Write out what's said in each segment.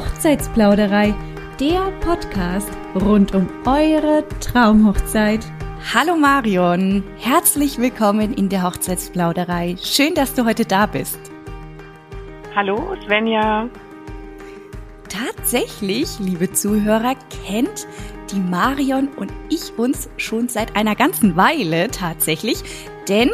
Hochzeitsplauderei, der Podcast rund um eure Traumhochzeit. Hallo Marion, herzlich willkommen in der Hochzeitsplauderei. Schön, dass du heute da bist. Hallo Svenja. Tatsächlich, liebe Zuhörer, kennt die Marion und ich uns schon seit einer ganzen Weile tatsächlich, denn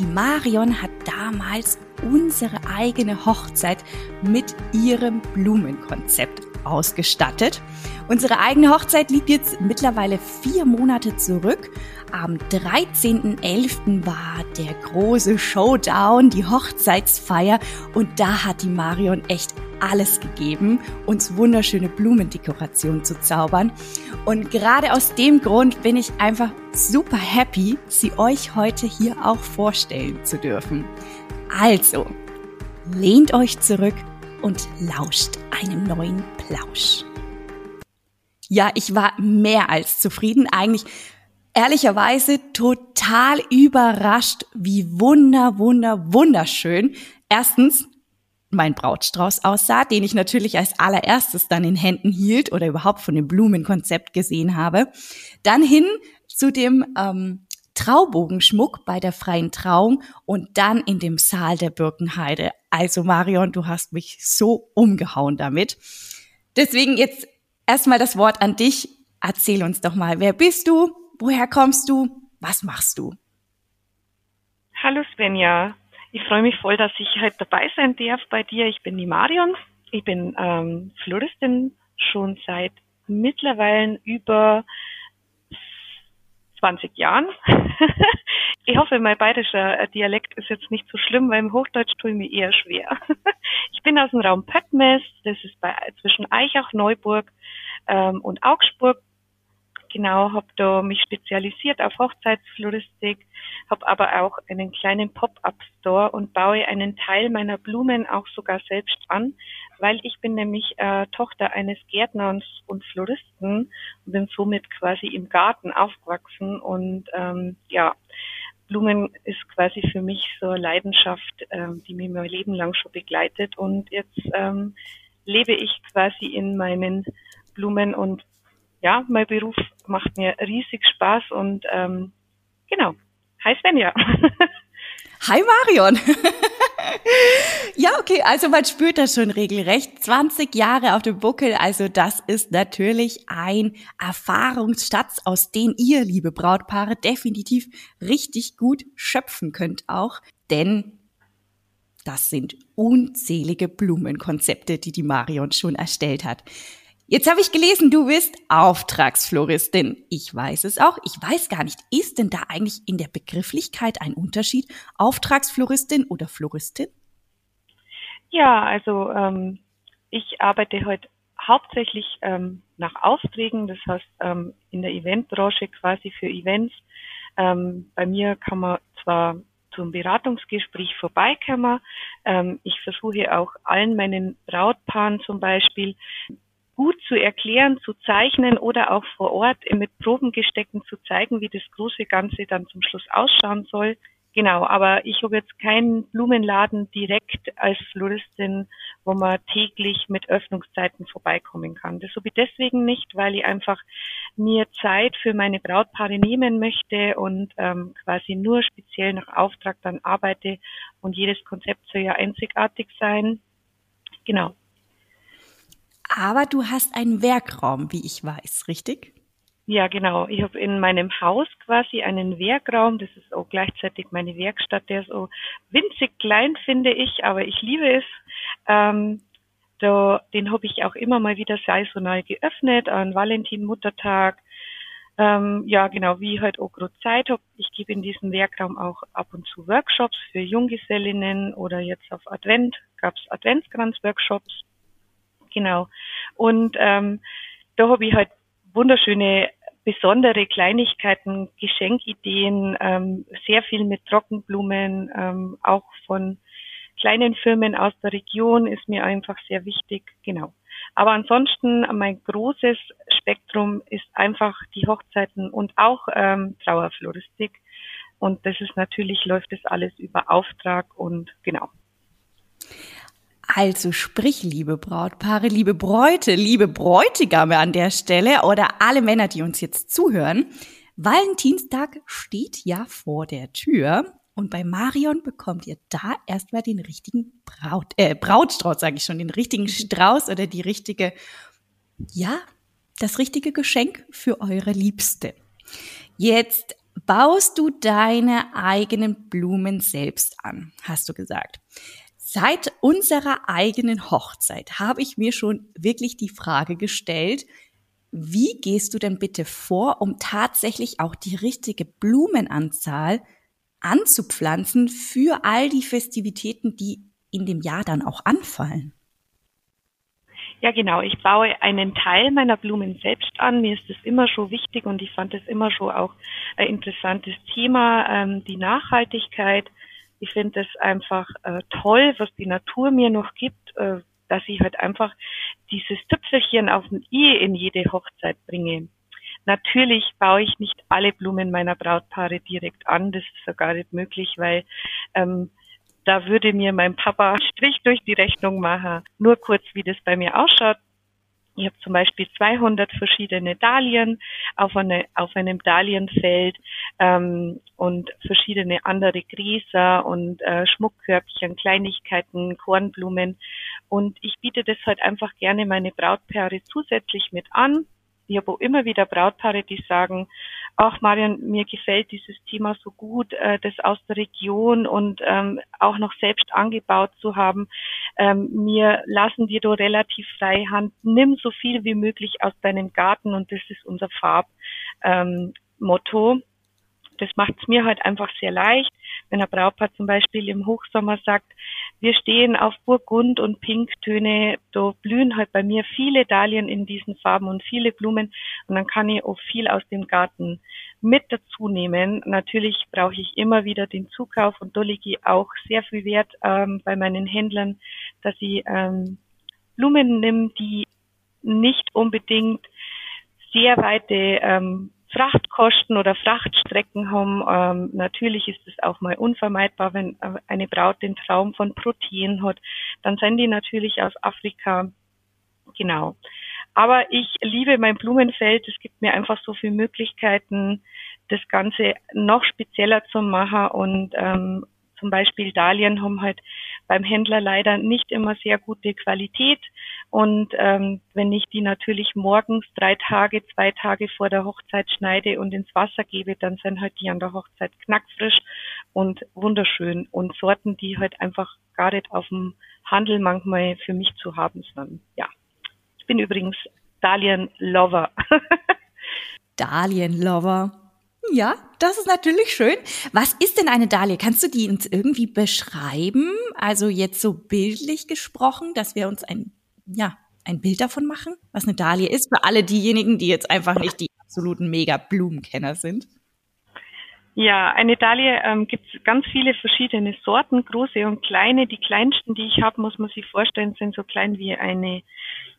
die Marion hat damals unsere eigene Hochzeit mit ihrem Blumenkonzept ausgestattet. Unsere eigene Hochzeit liegt jetzt mittlerweile vier Monate zurück. Am 13.11. war der große Showdown, die Hochzeitsfeier und da hat die Marion echt alles gegeben, uns wunderschöne Blumendekorationen zu zaubern. Und gerade aus dem Grund bin ich einfach super happy, sie euch heute hier auch vorstellen zu dürfen. Also, lehnt euch zurück und lauscht einem neuen Plausch. Ja, ich war mehr als zufrieden, eigentlich ehrlicherweise total überrascht, wie wunder, wunder, wunderschön erstens mein Brautstrauß aussah, den ich natürlich als allererstes dann in Händen hielt oder überhaupt von dem Blumenkonzept gesehen habe. Dann hin zu dem ähm, Traubogenschmuck bei der freien Trauung und dann in dem Saal der Birkenheide. Also Marion, du hast mich so umgehauen damit. Deswegen jetzt erstmal das Wort an dich. Erzähl uns doch mal, wer bist du? Woher kommst du? Was machst du? Hallo Svenja. Ich freue mich voll, dass ich heute dabei sein darf bei dir. Ich bin die Marion. Ich bin ähm, Floristin schon seit mittlerweile über 20 Jahren. ich hoffe, mein bayerischer äh, Dialekt ist jetzt nicht so schlimm, weil im Hochdeutsch tue ich mir eher schwer. ich bin aus dem Raum Pöttmes, das ist bei, zwischen Eichach, Neuburg ähm, und Augsburg. Genau, habe da mich spezialisiert auf Hochzeitsfloristik, habe aber auch einen kleinen Pop-up-Store und baue einen Teil meiner Blumen auch sogar selbst an, weil ich bin nämlich äh, Tochter eines Gärtners und Floristen und bin somit quasi im Garten aufgewachsen und ähm, ja, Blumen ist quasi für mich so eine Leidenschaft, ähm, die mich mein Leben lang schon begleitet und jetzt ähm, lebe ich quasi in meinen Blumen und ja, mein Beruf macht mir riesig Spaß und ähm, genau. Hi Svenja. Hi Marion. ja, okay, also man spürt das schon regelrecht. 20 Jahre auf dem Buckel, also das ist natürlich ein Erfahrungsschatz, aus dem ihr, liebe Brautpaare, definitiv richtig gut schöpfen könnt auch. Denn das sind unzählige Blumenkonzepte, die die Marion schon erstellt hat. Jetzt habe ich gelesen, du bist Auftragsfloristin. Ich weiß es auch. Ich weiß gar nicht, ist denn da eigentlich in der Begrifflichkeit ein Unterschied? Auftragsfloristin oder Floristin? Ja, also ähm, ich arbeite heute hauptsächlich ähm, nach Aufträgen, das heißt ähm, in der Eventbranche quasi für Events. Ähm, bei mir kann man zwar zum Beratungsgespräch vorbeikommen. Ähm, ich versuche auch allen meinen Brautpaaren zum Beispiel gut zu erklären, zu zeichnen oder auch vor Ort mit Probengestecken zu zeigen, wie das große Ganze dann zum Schluss ausschauen soll. Genau, aber ich habe jetzt keinen Blumenladen direkt als Floristin, wo man täglich mit Öffnungszeiten vorbeikommen kann. Das habe ich deswegen nicht, weil ich einfach mir Zeit für meine Brautpaare nehmen möchte und ähm, quasi nur speziell nach Auftrag dann arbeite und jedes Konzept soll ja einzigartig sein. Genau. Aber du hast einen Werkraum, wie ich weiß, richtig? Ja, genau. Ich habe in meinem Haus quasi einen Werkraum. Das ist auch gleichzeitig meine Werkstatt. Der ist so winzig klein, finde ich, aber ich liebe es. Ähm, da, den habe ich auch immer mal wieder saisonal geöffnet, an Valentin, Muttertag. Ähm, ja, genau, wie ich halt auch gerade Zeit habe. Ich gebe in diesem Werkraum auch ab und zu Workshops für Junggesellinnen oder jetzt auf Advent gab es Adventskranz-Workshops genau. Und ähm, da habe ich halt wunderschöne, besondere Kleinigkeiten, Geschenkideen, ähm, sehr viel mit Trockenblumen, ähm, auch von kleinen Firmen aus der Region ist mir einfach sehr wichtig, genau. Aber ansonsten mein großes Spektrum ist einfach die Hochzeiten und auch ähm, Trauerfloristik. Und das ist natürlich, läuft das alles über Auftrag und genau. Also sprich, liebe Brautpaare, liebe Bräute, liebe Bräutigame an der Stelle oder alle Männer, die uns jetzt zuhören. Valentinstag steht ja vor der Tür und bei Marion bekommt ihr da erstmal den richtigen Braut, äh, Brautstrauß, sage ich schon, den richtigen mhm. Strauß oder die richtige, ja, das richtige Geschenk für eure Liebste. Jetzt baust du deine eigenen Blumen selbst an, hast du gesagt. Seit unserer eigenen Hochzeit habe ich mir schon wirklich die Frage gestellt, wie gehst du denn bitte vor, um tatsächlich auch die richtige Blumenanzahl anzupflanzen für all die Festivitäten, die in dem Jahr dann auch anfallen? Ja, genau. Ich baue einen Teil meiner Blumen selbst an. Mir ist das immer schon wichtig und ich fand es immer schon auch ein interessantes Thema, ähm, die Nachhaltigkeit. Ich finde es einfach äh, toll, was die Natur mir noch gibt, äh, dass ich halt einfach dieses Tüpfelchen auf dem I in jede Hochzeit bringe. Natürlich baue ich nicht alle Blumen meiner Brautpaare direkt an. Das ist ja gar nicht möglich, weil ähm, da würde mir mein Papa Strich durch die Rechnung machen. Nur kurz, wie das bei mir ausschaut. Ich habe zum Beispiel 200 verschiedene Dahlien auf, eine, auf einem Dahlienfeld ähm, und verschiedene andere Gräser und äh, Schmuckkörbchen, Kleinigkeiten, Kornblumen. Und ich biete das halt einfach gerne meine Brautpaare zusätzlich mit an ich habe auch immer wieder Brautpaare, die sagen, ach Marian, mir gefällt dieses Thema so gut, äh, das aus der Region und ähm, auch noch selbst angebaut zu haben. Ähm, mir lassen dir da relativ frei Hand. Nimm so viel wie möglich aus deinem Garten und das ist unser Farbmotto. Ähm, das macht es mir halt einfach sehr leicht, wenn ein Brautpaar zum Beispiel im Hochsommer sagt, wir stehen auf Burgund und Pinktöne, da blühen halt bei mir viele Dahlien in diesen Farben und viele Blumen und dann kann ich auch viel aus dem Garten mit dazu nehmen. Natürlich brauche ich immer wieder den Zukauf und da lege ich auch sehr viel Wert ähm, bei meinen Händlern, dass ich ähm, Blumen nehme, die nicht unbedingt sehr weite ähm, Frachtkosten oder Frachtstrecken haben. Ähm, natürlich ist es auch mal unvermeidbar, wenn eine Braut den Traum von Protein hat. Dann sind die natürlich aus Afrika. Genau. Aber ich liebe mein Blumenfeld. Es gibt mir einfach so viele Möglichkeiten, das Ganze noch spezieller zu machen und ähm, zum Beispiel Dahlien haben halt beim Händler leider nicht immer sehr gute Qualität. Und ähm, wenn ich die natürlich morgens drei Tage, zwei Tage vor der Hochzeit schneide und ins Wasser gebe, dann sind halt die an der Hochzeit knackfrisch und wunderschön und Sorten, die halt einfach gar nicht auf dem Handel manchmal für mich zu haben sind. Ja, ich bin übrigens Dahlien-Lover. Dahlien-Lover. Ja, das ist natürlich schön. Was ist denn eine Dahlie? Kannst du die uns irgendwie beschreiben? Also jetzt so bildlich gesprochen, dass wir uns ein, ja, ein Bild davon machen, was eine Dahlie ist, für alle diejenigen, die jetzt einfach nicht die absoluten Mega-Blumenkenner sind. Ja, eine Dahlie ähm, gibt es ganz viele verschiedene Sorten, große und kleine. Die kleinsten, die ich habe, muss man sich vorstellen, sind so klein wie eine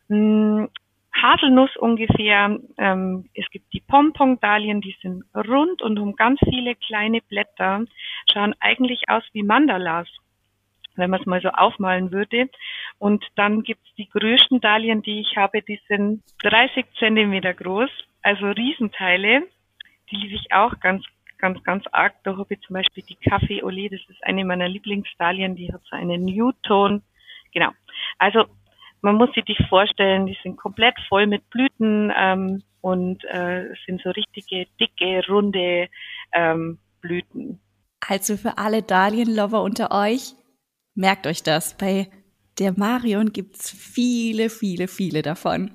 hm, Haselnuss ungefähr. Ähm, es gibt die Pompon-Dahlien, die sind rund und haben ganz viele kleine Blätter, schauen eigentlich aus wie Mandalas wenn man es mal so aufmalen würde. Und dann gibt es die größten Dahlien, die ich habe, die sind 30 Zentimeter groß, also Riesenteile. Die liebe ich auch ganz, ganz, ganz arg. Da habe ich zum Beispiel die Kaffee Olé, das ist eine meiner Lieblingsdahlien, die hat so einen Newton. Genau. Also man muss sich die vorstellen, die sind komplett voll mit Blüten ähm, und äh, sind so richtige, dicke, runde ähm, Blüten. Also für alle Dahlienlover unter euch, merkt euch das. Bei der Marion gibt's viele, viele, viele davon.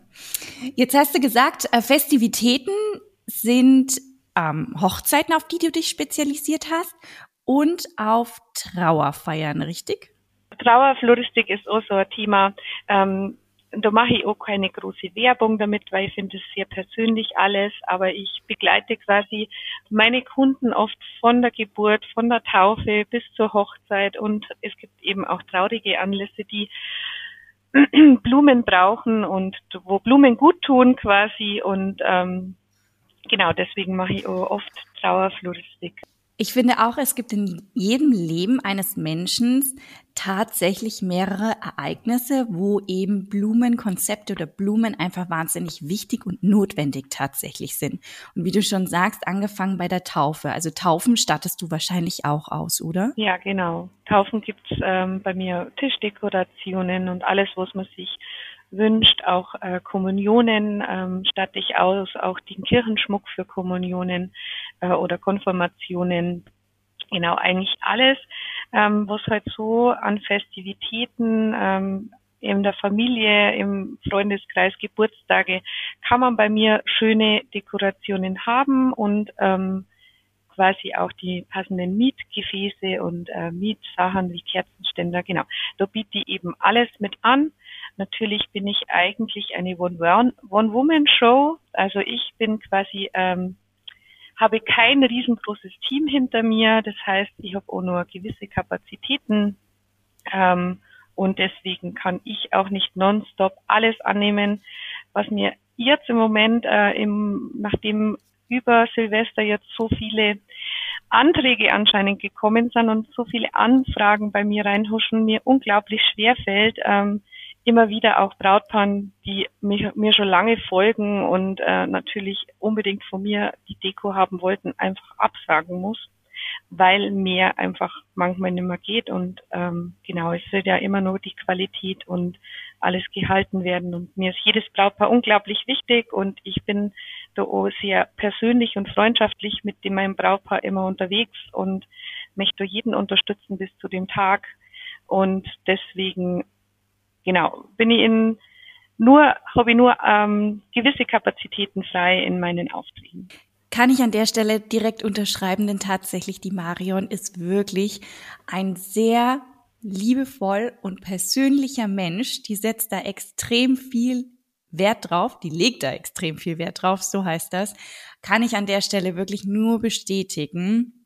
Jetzt hast du gesagt, äh, Festivitäten sind ähm, Hochzeiten, auf die du dich spezialisiert hast und auf Trauerfeiern, richtig? Trauerfloristik ist auch so ein Thema. Ähm, da mache ich auch keine große Werbung damit, weil ich finde es sehr persönlich alles, aber ich begleite quasi meine Kunden oft von der Geburt, von der Taufe bis zur Hochzeit und es gibt eben auch traurige Anlässe, die Blumen brauchen und wo Blumen gut tun quasi und ähm, genau deswegen mache ich auch oft Trauerfloristik. Ich finde auch, es gibt in jedem Leben eines Menschen tatsächlich mehrere Ereignisse, wo eben Blumenkonzepte oder Blumen einfach wahnsinnig wichtig und notwendig tatsächlich sind. Und wie du schon sagst, angefangen bei der Taufe. Also Taufen stattest du wahrscheinlich auch aus, oder? Ja, genau. Taufen gibt's ähm, bei mir Tischdekorationen und alles, was man sich wünscht, auch äh, Kommunionen ähm, statte ich aus, auch den Kirchenschmuck für Kommunionen äh, oder Konfirmationen. Genau, eigentlich alles, ähm, was halt so an Festivitäten ähm, in der Familie, im Freundeskreis, Geburtstage, kann man bei mir schöne Dekorationen haben und ähm, quasi auch die passenden Mietgefäße und äh, Mietsachen wie Kerzenständer, genau. Da biete ich eben alles mit an. Natürlich bin ich eigentlich eine One-Woman-Show. Also ich bin quasi, ähm, habe kein riesengroßes Team hinter mir. Das heißt, ich habe auch nur gewisse Kapazitäten. Ähm, und deswegen kann ich auch nicht nonstop alles annehmen, was mir jetzt im Moment, äh, im, nachdem über Silvester jetzt so viele Anträge anscheinend gekommen sind und so viele Anfragen bei mir reinhuschen, mir unglaublich schwer fällt, ähm, immer wieder auch Brautpaaren, die mich, mir schon lange folgen und äh, natürlich unbedingt von mir die Deko haben wollten, einfach absagen muss, weil mehr einfach manchmal nicht mehr geht und ähm, genau, es wird ja immer nur die Qualität und alles gehalten werden und mir ist jedes Brautpaar unglaublich wichtig und ich bin da auch sehr persönlich und freundschaftlich mit dem meinem Brautpaar immer unterwegs und möchte jeden unterstützen bis zu dem Tag und deswegen genau, bin ich in nur, habe ich nur ähm, gewisse Kapazitäten frei in meinen Aufträgen. Kann ich an der Stelle direkt unterschreiben, denn tatsächlich die Marion ist wirklich ein sehr liebevoll und persönlicher Mensch. Die setzt da extrem viel Wert drauf, die legt da extrem viel Wert drauf, so heißt das. Kann ich an der Stelle wirklich nur bestätigen.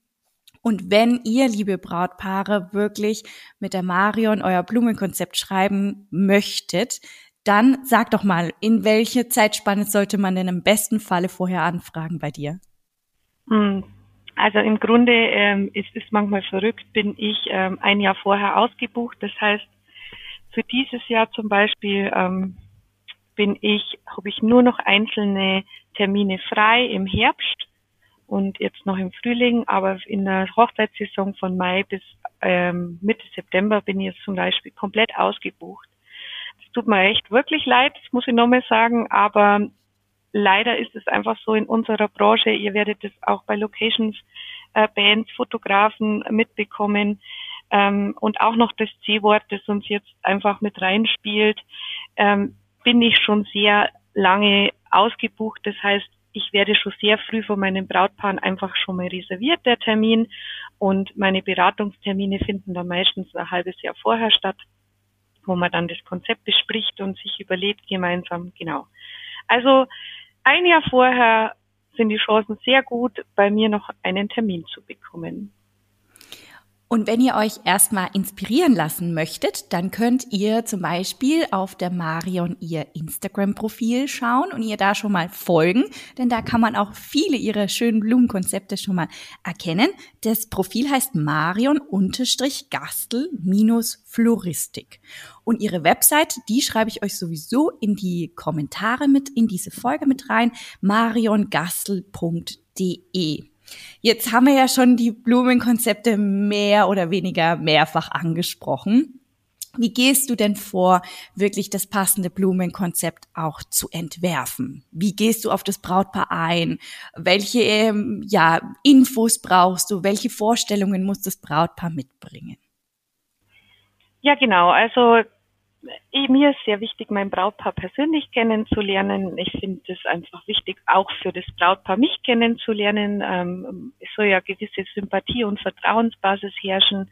Und wenn ihr, liebe Brautpaare, wirklich mit der Marion euer Blumenkonzept schreiben möchtet, dann sag doch mal, in welche Zeitspanne sollte man denn im besten Falle vorher anfragen bei dir? Hm. Also im Grunde ähm, ist es manchmal verrückt, bin ich ähm, ein Jahr vorher ausgebucht. Das heißt, für dieses Jahr zum Beispiel ähm, bin ich, habe ich nur noch einzelne Termine frei im Herbst und jetzt noch im Frühling, aber in der Hochzeitssaison von Mai bis ähm, Mitte September bin ich jetzt zum Beispiel komplett ausgebucht. Es tut mir echt wirklich leid, das muss ich nochmal sagen, aber leider ist es einfach so in unserer Branche, ihr werdet es auch bei Locations, äh, Bands, Fotografen mitbekommen ähm, und auch noch das C-Wort, das uns jetzt einfach mit reinspielt, ähm, bin ich schon sehr lange ausgebucht. Das heißt, ich werde schon sehr früh von meinen Brautpaaren einfach schon mal reserviert, der Termin. Und meine Beratungstermine finden dann meistens ein halbes Jahr vorher statt, wo man dann das Konzept bespricht und sich überlegt gemeinsam, genau. Also ein Jahr vorher sind die Chancen sehr gut, bei mir noch einen Termin zu bekommen. Und wenn ihr euch erstmal inspirieren lassen möchtet, dann könnt ihr zum Beispiel auf der Marion ihr Instagram-Profil schauen und ihr da schon mal folgen, denn da kann man auch viele ihrer schönen Blumenkonzepte schon mal erkennen. Das Profil heißt Marion-Gastel-Floristik. Und ihre Website, die schreibe ich euch sowieso in die Kommentare mit, in diese Folge mit rein, mariongastel.de. Jetzt haben wir ja schon die Blumenkonzepte mehr oder weniger mehrfach angesprochen. Wie gehst du denn vor, wirklich das passende Blumenkonzept auch zu entwerfen? Wie gehst du auf das Brautpaar ein? Welche ähm, ja, Infos brauchst du? Welche Vorstellungen muss das Brautpaar mitbringen? Ja, genau. Also mir ist sehr wichtig, mein Brautpaar persönlich kennenzulernen. Ich finde es einfach wichtig, auch für das Brautpaar mich kennenzulernen. Ähm, es soll ja gewisse Sympathie und Vertrauensbasis herrschen,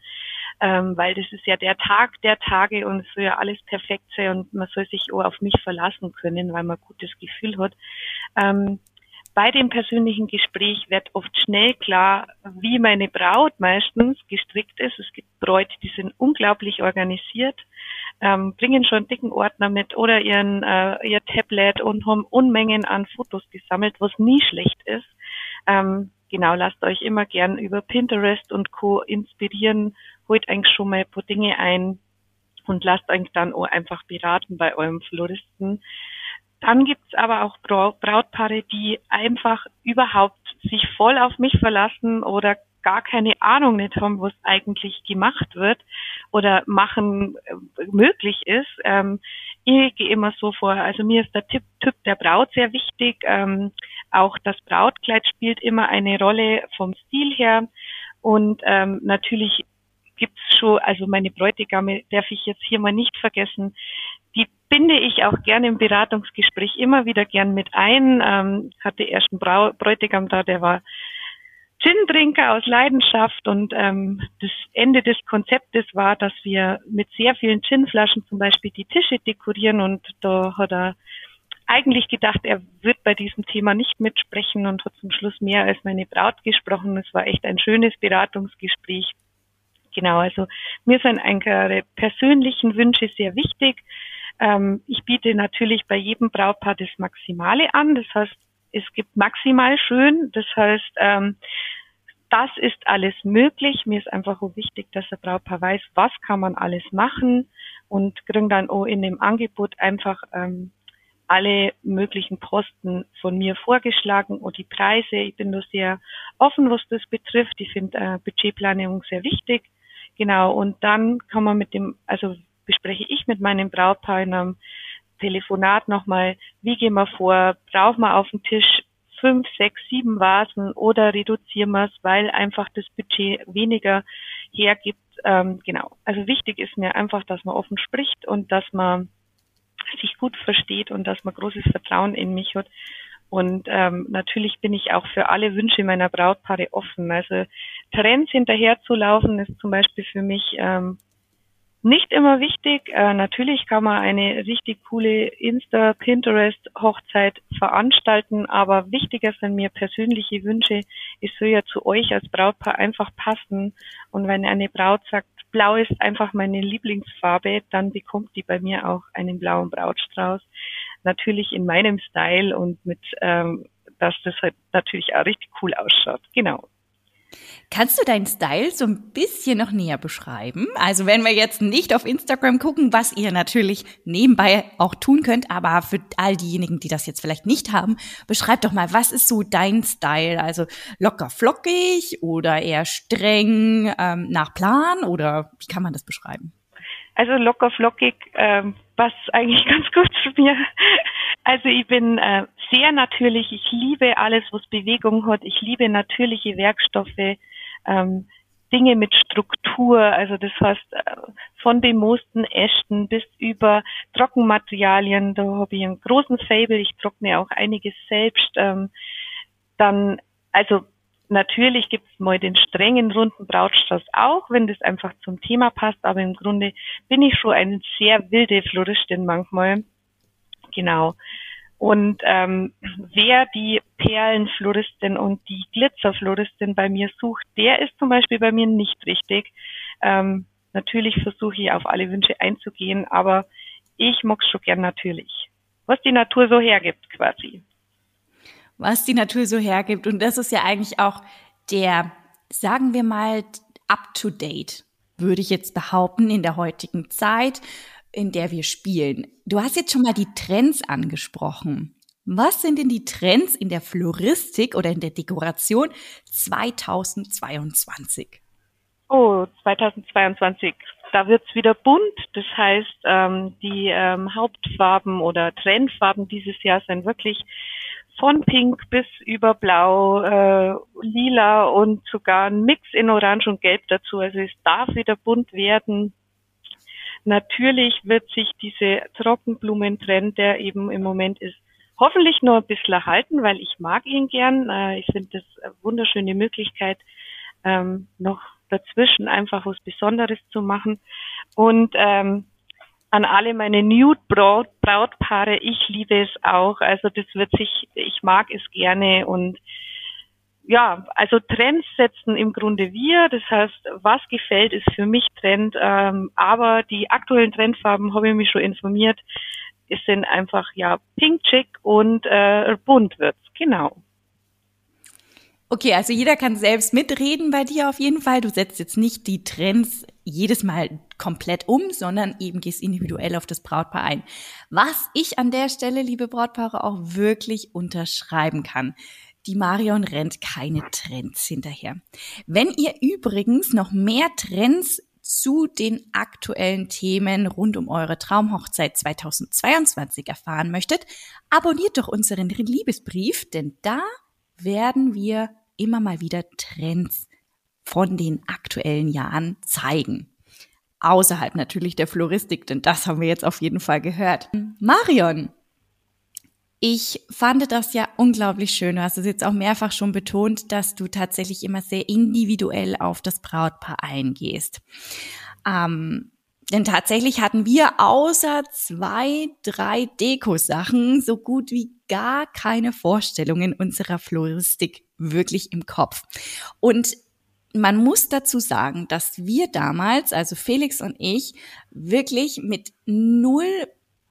ähm, weil das ist ja der Tag der Tage und es soll ja alles perfekt sein und man soll sich auch auf mich verlassen können, weil man ein gutes Gefühl hat. Ähm, bei dem persönlichen Gespräch wird oft schnell klar, wie meine Braut meistens gestrickt ist. Es gibt Bräute, die sind unglaublich organisiert, ähm, bringen schon dicken Ordner mit oder ihren, äh, ihr Tablet und haben Unmengen an Fotos gesammelt, was nie schlecht ist. Ähm, genau, lasst euch immer gern über Pinterest und Co. inspirieren holt eigentlich schon mal ein paar Dinge ein und lasst euch dann auch einfach beraten bei eurem Floristen. Dann gibt's aber auch Brautpaare, die einfach überhaupt sich voll auf mich verlassen oder gar keine Ahnung nicht haben, was eigentlich gemacht wird oder machen äh, möglich ist. Ähm, ich gehe immer so vor, also mir ist der Tipp, Typ der Braut sehr wichtig. Ähm, auch das Brautkleid spielt immer eine Rolle vom Stil her. Und ähm, natürlich gibt's schon, also meine Bräutigame darf ich jetzt hier mal nicht vergessen, die binde ich auch gerne im Beratungsgespräch immer wieder gern mit ein. Ähm, hatte erst einen Bräutigam da, der war Gin-Trinker aus Leidenschaft und ähm, das Ende des Konzeptes war, dass wir mit sehr vielen Ginflaschen zum Beispiel die Tische dekorieren und da hat er eigentlich gedacht, er wird bei diesem Thema nicht mitsprechen und hat zum Schluss mehr als meine Braut gesprochen. Es war echt ein schönes Beratungsgespräch. Genau, also mir sind eure persönlichen Wünsche sehr wichtig. Ähm, ich biete natürlich bei jedem Brautpaar das Maximale an. Das heißt, es gibt maximal schön. Das heißt, ähm, das ist alles möglich. Mir ist einfach auch wichtig, dass der Brautpaar weiß, was kann man alles machen und kriegen dann auch in dem Angebot einfach ähm, alle möglichen Posten von mir vorgeschlagen und die Preise. Ich bin da sehr offen, was das betrifft. Ich finde äh, Budgetplanung sehr wichtig. Genau. Und dann kann man mit dem, also bespreche ich mit meinem Brautpaar in einem Telefonat nochmal, wie gehen wir vor, brauchen wir auf dem Tisch fünf, sechs, sieben Vasen oder reduzieren wir es, weil einfach das Budget weniger hergibt. Ähm, genau. Also wichtig ist mir einfach, dass man offen spricht und dass man sich gut versteht und dass man großes Vertrauen in mich hat. Und ähm, natürlich bin ich auch für alle Wünsche meiner Brautpaare offen. Also Trends hinterherzulaufen ist zum Beispiel für mich ähm, nicht immer wichtig. Äh, natürlich kann man eine richtig coole Insta, Pinterest Hochzeit veranstalten, aber wichtiger sind mir persönliche Wünsche. Ich soll ja zu euch als Brautpaar einfach passen. Und wenn eine Braut sagt, blau ist einfach meine Lieblingsfarbe, dann bekommt die bei mir auch einen blauen Brautstrauß. Natürlich in meinem Style und mit, ähm, dass das halt natürlich auch richtig cool ausschaut. Genau. Kannst du deinen Style so ein bisschen noch näher beschreiben? Also wenn wir jetzt nicht auf Instagram gucken, was ihr natürlich nebenbei auch tun könnt, aber für all diejenigen, die das jetzt vielleicht nicht haben, beschreib doch mal, was ist so dein Style? Also locker flockig oder eher streng ähm, nach Plan oder wie kann man das beschreiben? Also locker flockig ähm, passt eigentlich ganz gut zu mir. Also ich bin äh, sehr natürlich. Ich liebe alles, was Bewegung hat. Ich liebe natürliche Werkstoffe ähm, Dinge mit Struktur, also das heißt äh, von bemoosten Ästen bis über Trockenmaterialien, da habe ich einen großen Fable, ich trockne auch einiges selbst. Ähm, dann, also natürlich gibt es mal den strengen runden Brautstrauß auch, wenn das einfach zum Thema passt, aber im Grunde bin ich schon eine sehr wilde Floristin manchmal. Genau. Und ähm, wer die Perlenfloristin und die Glitzerfloristin bei mir sucht, der ist zum Beispiel bei mir nicht richtig. Ähm, natürlich versuche ich auf alle Wünsche einzugehen, aber ich mag's schon gern natürlich. Was die Natur so hergibt quasi. Was die Natur so hergibt. Und das ist ja eigentlich auch der, sagen wir mal, up to date, würde ich jetzt behaupten, in der heutigen Zeit in der wir spielen. Du hast jetzt schon mal die Trends angesprochen. Was sind denn die Trends in der Floristik oder in der Dekoration 2022? Oh, 2022. Da wird's wieder bunt. Das heißt, ähm, die ähm, Hauptfarben oder Trendfarben dieses Jahr sind wirklich von Pink bis über Blau, äh, Lila und sogar ein Mix in Orange und Gelb dazu. Also es darf wieder bunt werden. Natürlich wird sich diese Trockenblumentrend, der eben im Moment ist, hoffentlich nur ein bisschen halten, weil ich mag ihn gern. Äh, ich finde das eine wunderschöne Möglichkeit, ähm, noch dazwischen einfach was Besonderes zu machen. Und ähm, an alle meine Nude-Brautpaare, ich liebe es auch. Also das wird sich, ich mag es gerne und ja, also Trends setzen im Grunde wir. Das heißt, was gefällt, ist für mich Trend. Ähm, aber die aktuellen Trendfarben habe ich mich schon informiert. Sind einfach ja pink, chic und äh, bunt wird's. Genau. Okay, also jeder kann selbst mitreden bei dir auf jeden Fall. Du setzt jetzt nicht die Trends jedes Mal komplett um, sondern eben gehst individuell auf das Brautpaar ein. Was ich an der Stelle, liebe Brautpaare, auch wirklich unterschreiben kann. Die Marion rennt keine Trends hinterher. Wenn ihr übrigens noch mehr Trends zu den aktuellen Themen rund um eure Traumhochzeit 2022 erfahren möchtet, abonniert doch unseren Liebesbrief, denn da werden wir immer mal wieder Trends von den aktuellen Jahren zeigen. Außerhalb natürlich der Floristik, denn das haben wir jetzt auf jeden Fall gehört. Marion, ich fand das ja unglaublich schön. Du hast es jetzt auch mehrfach schon betont, dass du tatsächlich immer sehr individuell auf das Brautpaar eingehst. Ähm, denn tatsächlich hatten wir außer zwei, drei Dekosachen so gut wie gar keine Vorstellungen unserer Floristik wirklich im Kopf. Und man muss dazu sagen, dass wir damals, also Felix und ich, wirklich mit null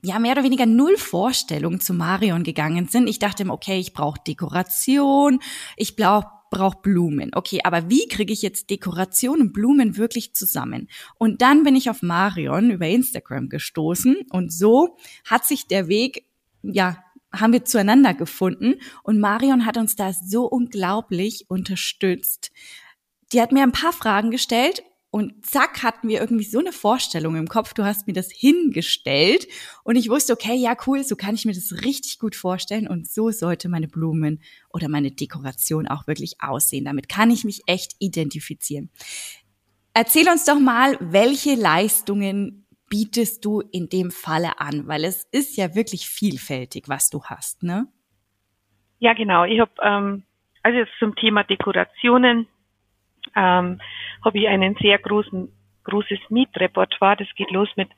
ja mehr oder weniger null Vorstellung zu Marion gegangen sind. Ich dachte, okay, ich brauche Dekoration, ich brauche brauche Blumen. Okay, aber wie kriege ich jetzt Dekoration und Blumen wirklich zusammen? Und dann bin ich auf Marion über Instagram gestoßen und so hat sich der Weg, ja, haben wir zueinander gefunden und Marion hat uns da so unglaublich unterstützt. Die hat mir ein paar Fragen gestellt und zack, hatten wir irgendwie so eine Vorstellung im Kopf. Du hast mir das hingestellt und ich wusste, okay, ja, cool, so kann ich mir das richtig gut vorstellen und so sollte meine Blumen oder meine Dekoration auch wirklich aussehen. Damit kann ich mich echt identifizieren. Erzähl uns doch mal, welche Leistungen bietest du in dem Falle an? Weil es ist ja wirklich vielfältig, was du hast, ne? Ja, genau. Ich habe ähm, also jetzt zum Thema Dekorationen ähm, habe ich einen sehr großen, großes Mietrepertoire. Das geht los mit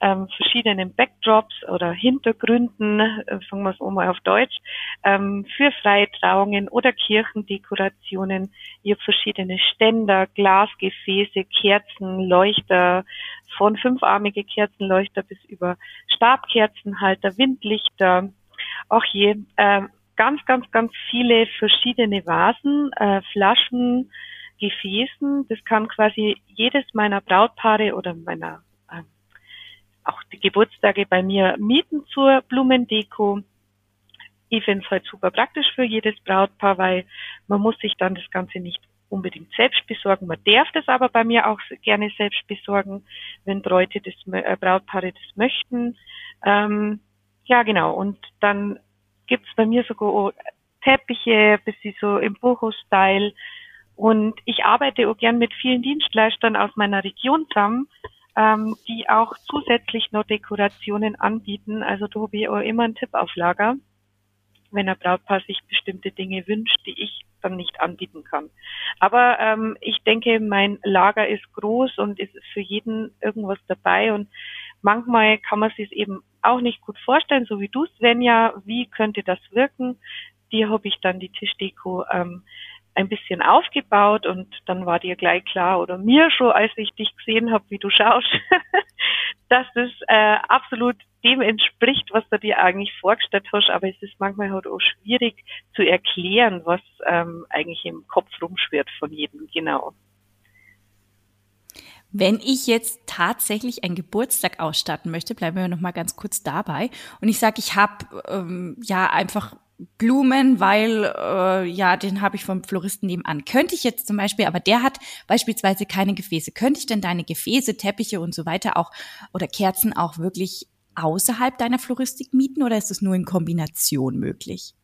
ähm, verschiedenen Backdrops oder Hintergründen, äh, sagen wir es mal auf Deutsch, ähm, für Freitrauungen oder Kirchendekorationen. Ich habe verschiedene Ständer, Glasgefäße, Kerzen, Leuchter, von fünfarmige Kerzenleuchter bis über Stabkerzenhalter, Windlichter, auch je äh, ganz, ganz, ganz viele verschiedene Vasen, äh, Flaschen, Gefäßen. Das kann quasi jedes meiner Brautpaare oder meiner äh, auch die Geburtstage bei mir mieten zur Blumendeko. Ich finde es halt super praktisch für jedes Brautpaar, weil man muss sich dann das Ganze nicht unbedingt selbst besorgen. Man darf das aber bei mir auch gerne selbst besorgen, wenn Bräute das, äh, Brautpaare das möchten. Ähm, ja, genau. Und dann gibt's bei mir sogar Teppiche, bisschen so im Boho-Style, und ich arbeite auch gern mit vielen Dienstleistern aus meiner Region zusammen, ähm, die auch zusätzlich noch Dekorationen anbieten. Also da habe ich auch immer einen Tipp auf Lager, wenn ein Brautpaar sich bestimmte Dinge wünscht, die ich dann nicht anbieten kann. Aber ähm, ich denke, mein Lager ist groß und es ist für jeden irgendwas dabei und manchmal kann man sich eben auch nicht gut vorstellen, so wie du, Svenja, wie könnte das wirken? Dir habe ich dann die Tischdeko ähm, ein bisschen aufgebaut und dann war dir gleich klar oder mir schon, als ich dich gesehen habe, wie du schaust, dass das äh, absolut dem entspricht, was du dir eigentlich vorgestellt hast, aber es ist manchmal halt auch schwierig zu erklären, was ähm, eigentlich im Kopf rumschwirrt von jedem genau. Wenn ich jetzt tatsächlich einen Geburtstag ausstatten möchte, bleiben wir noch mal ganz kurz dabei. Und ich sage, ich habe ähm, ja einfach Blumen, weil äh, ja, den habe ich vom Floristen nebenan. Könnte ich jetzt zum Beispiel, aber der hat beispielsweise keine Gefäße. Könnte ich denn deine Gefäße, Teppiche und so weiter auch oder Kerzen auch wirklich außerhalb deiner Floristik mieten oder ist es nur in Kombination möglich?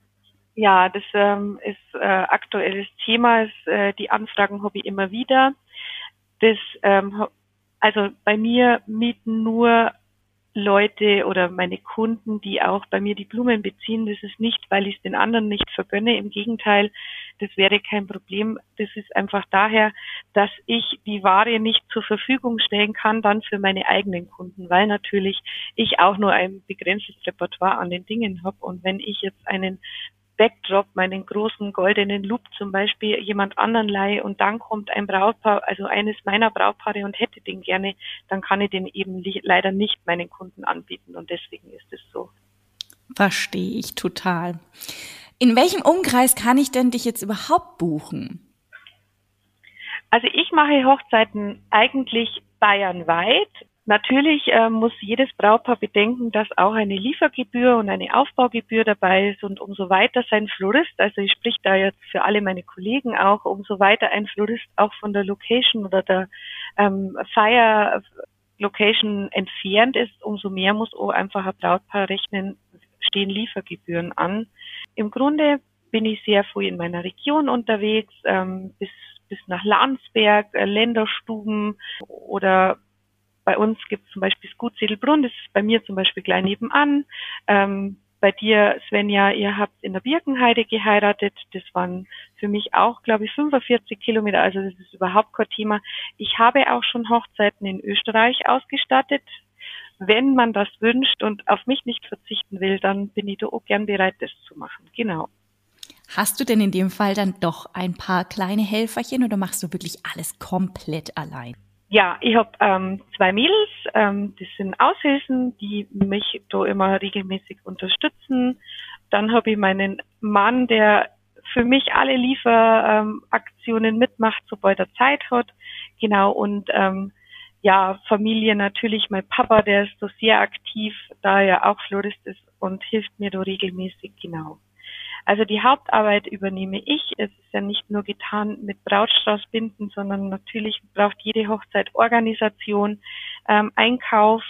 Ja, das ähm, ist äh, aktuelles Thema. Ist, äh, die Anfragen habe ich immer wieder. Das, ähm, also bei mir mieten nur Leute oder meine Kunden, die auch bei mir die Blumen beziehen. Das ist nicht, weil ich es den anderen nicht vergönne. Im Gegenteil, das wäre kein Problem. Das ist einfach daher, dass ich die Ware nicht zur Verfügung stellen kann, dann für meine eigenen Kunden, weil natürlich ich auch nur ein begrenztes Repertoire an den Dingen habe. Und wenn ich jetzt einen Backdrop, meinen großen goldenen Loop zum Beispiel jemand anderen leihe und dann kommt ein Brautpaar, also eines meiner Brautpaare und hätte den gerne, dann kann ich den eben leider nicht meinen Kunden anbieten und deswegen ist es so. Verstehe ich total. In welchem Umkreis kann ich denn dich jetzt überhaupt buchen? Also ich mache Hochzeiten eigentlich bayernweit. Natürlich äh, muss jedes Brautpaar bedenken, dass auch eine Liefergebühr und eine Aufbaugebühr dabei ist und umso weiter sein Florist, also ich sprich da jetzt für alle meine Kollegen auch, umso weiter ein Florist auch von der Location oder der ähm, Feier Location entfernt ist, umso mehr muss auch einfach ein Brautpaar rechnen, stehen Liefergebühren an. Im Grunde bin ich sehr früh in meiner Region unterwegs, ähm, bis, bis nach Landsberg, äh, Länderstuben oder bei uns gibt es zum Beispiel das Gut Sedelbrunn, das ist bei mir zum Beispiel gleich nebenan. Ähm, bei dir, Svenja, ihr habt in der Birkenheide geheiratet. Das waren für mich auch, glaube ich, 45 Kilometer. Also das ist überhaupt kein Thema. Ich habe auch schon Hochzeiten in Österreich ausgestattet. Wenn man das wünscht und auf mich nicht verzichten will, dann bin ich da auch gern bereit, das zu machen. Genau. Hast du denn in dem Fall dann doch ein paar kleine Helferchen oder machst du wirklich alles komplett allein? Ja, ich habe ähm, zwei Mädels, ähm, das sind Aushilfen, die mich da immer regelmäßig unterstützen. Dann habe ich meinen Mann, der für mich alle Lieferaktionen ähm, mitmacht, sobald er Zeit hat. Genau, und ähm, ja, Familie natürlich, mein Papa, der ist so sehr aktiv, da er auch Florist ist und hilft mir da regelmäßig, genau. Also die Hauptarbeit übernehme ich. Es ist ja nicht nur getan mit Brautstraußbinden, sondern natürlich braucht jede Hochzeit Organisation, ähm, Einkauf,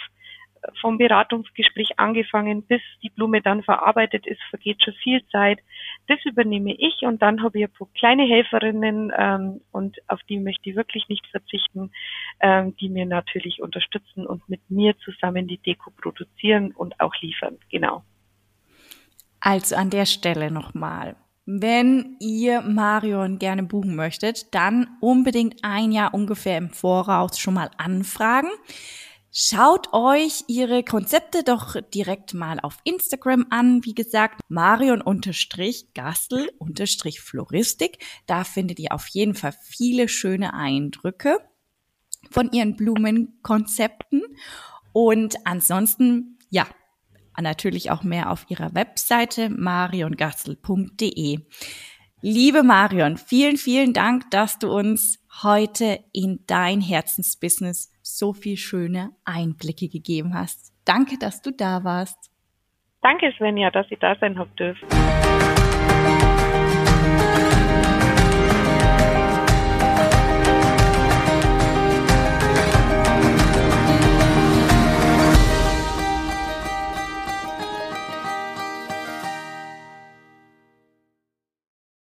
vom Beratungsgespräch angefangen, bis die Blume dann verarbeitet ist, vergeht schon viel Zeit. Das übernehme ich und dann habe ich ein paar kleine Helferinnen ähm, und auf die möchte ich wirklich nicht verzichten, ähm, die mir natürlich unterstützen und mit mir zusammen die Deko produzieren und auch liefern. Genau. Also an der Stelle nochmal. Wenn ihr Marion gerne buchen möchtet, dann unbedingt ein Jahr ungefähr im Voraus schon mal anfragen. Schaut euch ihre Konzepte doch direkt mal auf Instagram an. Wie gesagt, Marion-Gastel-Floristik. Da findet ihr auf jeden Fall viele schöne Eindrücke von ihren Blumenkonzepten. Und ansonsten, ja, natürlich auch mehr auf ihrer Webseite mariongastel.de. Liebe Marion, vielen, vielen Dank, dass du uns heute in dein Herzensbusiness so viel schöne Einblicke gegeben hast. Danke, dass du da warst. Danke, Svenja, dass ich da sein habe dürfen.